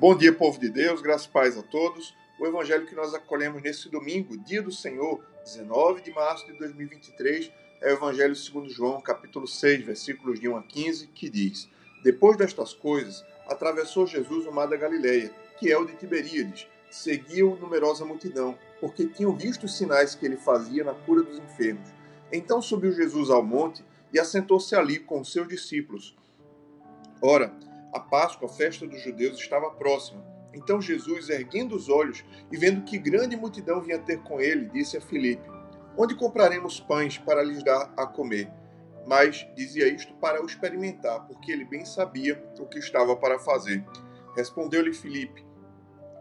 Bom dia, povo de Deus, graças e paz a todos. O evangelho que nós acolhemos nesse domingo, dia do Senhor, 19 de março de 2023, é o evangelho segundo João, capítulo 6, versículos de 1 a 15, que diz: Depois destas coisas, atravessou Jesus o mar da Galileia, que é o de Tiberíades. Seguiu numerosa multidão, porque tinham visto os sinais que ele fazia na cura dos enfermos. Então subiu Jesus ao monte e assentou-se ali com os seus discípulos. Ora, a Páscoa, a festa dos judeus, estava próxima. Então Jesus, erguendo os olhos e vendo que grande multidão vinha ter com ele, disse a Filipe: Onde compraremos pães para lhes dar a comer? Mas dizia isto para o experimentar, porque ele bem sabia o que estava para fazer. Respondeu-lhe Filipe: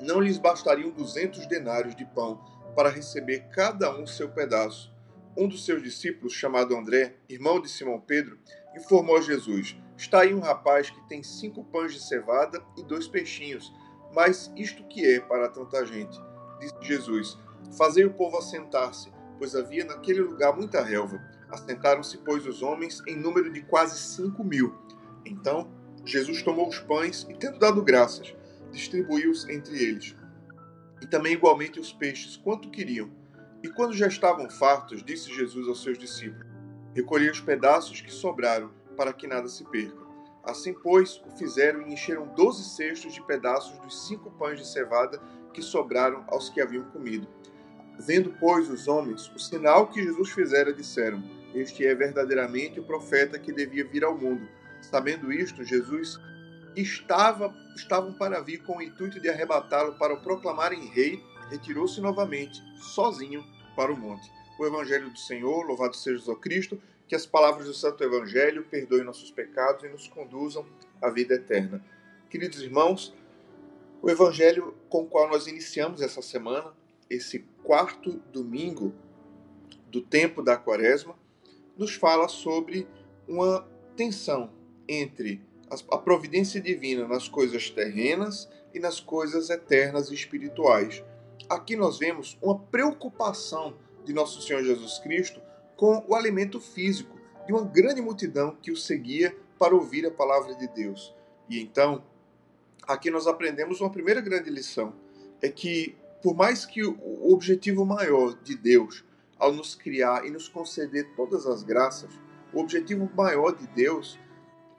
Não lhes bastariam duzentos denários de pão para receber cada um seu pedaço. Um dos seus discípulos, chamado André, irmão de Simão Pedro, informou a Jesus: Está aí um rapaz que tem cinco pães de cevada e dois peixinhos. Mas isto que é para tanta gente? Disse Jesus: Fazei o povo assentar-se, pois havia naquele lugar muita relva. Assentaram-se, pois, os homens em número de quase cinco mil. Então Jesus tomou os pães e, tendo dado graças, distribuiu-os entre eles. E também igualmente os peixes, quanto queriam. E quando já estavam fartos, disse Jesus aos seus discípulos: Recolhei os pedaços que sobraram para que nada se perca. Assim, pois, o fizeram e encheram doze cestos de pedaços dos cinco pães de cevada que sobraram aos que haviam comido. Vendo, pois, os homens o sinal que Jesus fizera, disseram: Este é verdadeiramente o profeta que devia vir ao mundo. Sabendo isto, Jesus estava estavam para vir com o intuito de arrebatá-lo para o proclamarem rei, retirou-se novamente, sozinho, para o monte. O Evangelho do Senhor, louvado seja Jesus Cristo que as palavras do Santo Evangelho perdoem nossos pecados e nos conduzam à vida eterna. Queridos irmãos, o Evangelho com o qual nós iniciamos essa semana, esse quarto domingo do tempo da Quaresma, nos fala sobre uma tensão entre a providência divina nas coisas terrenas e nas coisas eternas e espirituais. Aqui nós vemos uma preocupação de nosso Senhor Jesus Cristo com o alimento físico de uma grande multidão que o seguia para ouvir a palavra de Deus. E então, aqui nós aprendemos uma primeira grande lição: é que, por mais que o objetivo maior de Deus, ao nos criar e nos conceder todas as graças, o objetivo maior de Deus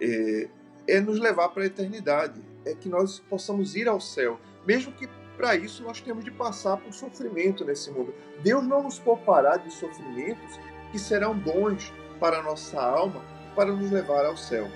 é, é nos levar para a eternidade, é que nós possamos ir ao céu, mesmo que para isso nós temos de passar por sofrimento nesse mundo. Deus não nos poupará de sofrimentos que serão bons para a nossa alma para nos levar ao céu.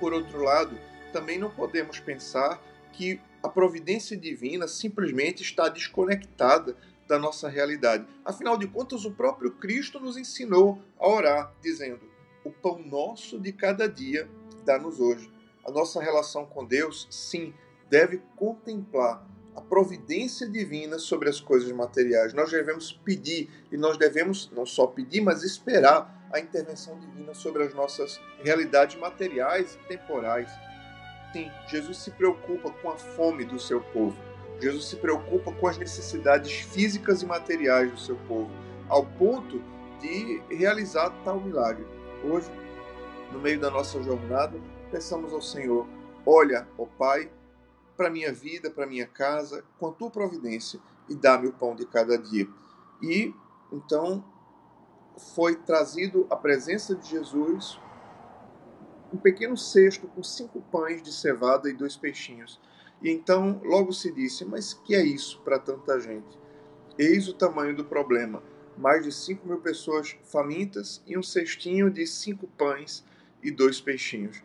Por outro lado, também não podemos pensar que a providência divina simplesmente está desconectada da nossa realidade. Afinal de contas, o próprio Cristo nos ensinou a orar, dizendo: O pão nosso de cada dia dá-nos hoje. A nossa relação com Deus, sim, deve contemplar a providência divina sobre as coisas materiais. Nós devemos pedir e nós devemos não só pedir, mas esperar a intervenção divina sobre as nossas realidades materiais e temporais. Sim, Jesus se preocupa com a fome do seu povo. Jesus se preocupa com as necessidades físicas e materiais do seu povo, ao ponto de realizar tal milagre. Hoje, no meio da nossa jornada, peçamos ao Senhor: olha, ó Pai, para minha vida, para minha casa, com a tua providência e dá-me o pão de cada dia. E então foi trazido à presença de Jesus um pequeno cesto com cinco pães de cevada e dois peixinhos. E então logo se disse: Mas que é isso para tanta gente? Eis o tamanho do problema: mais de cinco mil pessoas famintas e um cestinho de cinco pães e dois peixinhos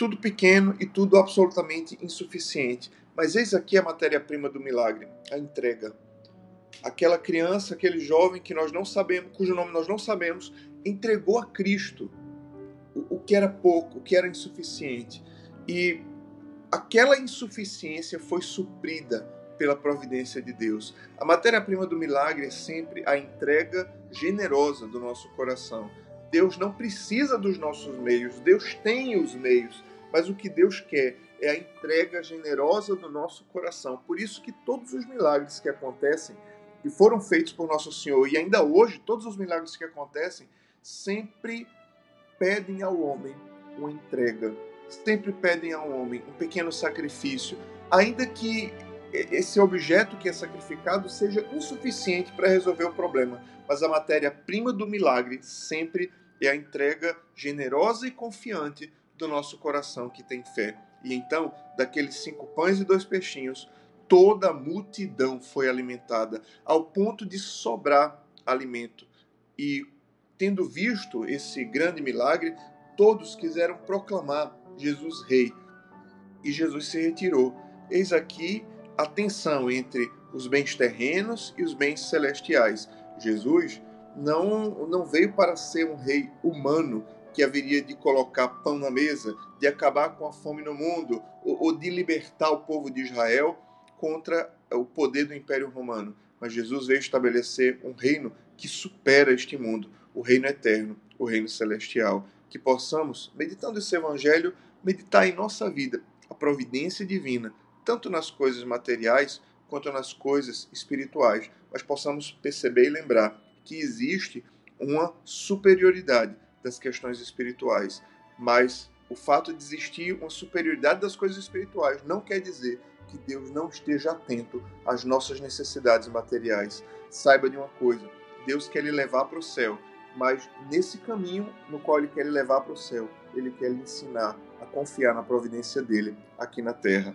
tudo pequeno e tudo absolutamente insuficiente. Mas eis aqui a matéria-prima do milagre, a entrega. Aquela criança, aquele jovem que nós não sabemos, cujo nome nós não sabemos, entregou a Cristo o, o que era pouco, o que era insuficiente. E aquela insuficiência foi suprida pela providência de Deus. A matéria-prima do milagre é sempre a entrega generosa do nosso coração. Deus não precisa dos nossos meios, Deus tem os meios. Mas o que Deus quer é a entrega generosa do nosso coração. Por isso que todos os milagres que acontecem, que foram feitos por nosso Senhor, e ainda hoje, todos os milagres que acontecem, sempre pedem ao homem uma entrega. Sempre pedem ao homem um pequeno sacrifício. ainda que esse objeto que é sacrificado seja insuficiente para resolver o problema, mas a matéria-prima do milagre sempre é a entrega generosa e confiante do nosso coração que tem fé. E então, daqueles cinco pães e dois peixinhos, toda a multidão foi alimentada, ao ponto de sobrar alimento. E, tendo visto esse grande milagre, todos quiseram proclamar Jesus Rei. E Jesus se retirou. Eis aqui a tensão entre os bens terrenos e os bens celestiais. Jesus não, não veio para ser um rei humano que haveria de colocar pão na mesa, de acabar com a fome no mundo, ou, ou de libertar o povo de Israel contra o poder do Império Romano. Mas Jesus veio estabelecer um reino que supera este mundo, o reino eterno, o reino celestial. Que possamos, meditando esse evangelho, meditar em nossa vida a providência divina tanto nas coisas materiais quanto nas coisas espirituais, mas possamos perceber e lembrar que existe uma superioridade das questões espirituais, mas o fato de existir uma superioridade das coisas espirituais não quer dizer que Deus não esteja atento às nossas necessidades materiais. Saiba de uma coisa: Deus quer lhe levar para o céu, mas nesse caminho no qual Ele quer lhe levar para o céu, Ele quer lhe ensinar a confiar na providência dele aqui na terra.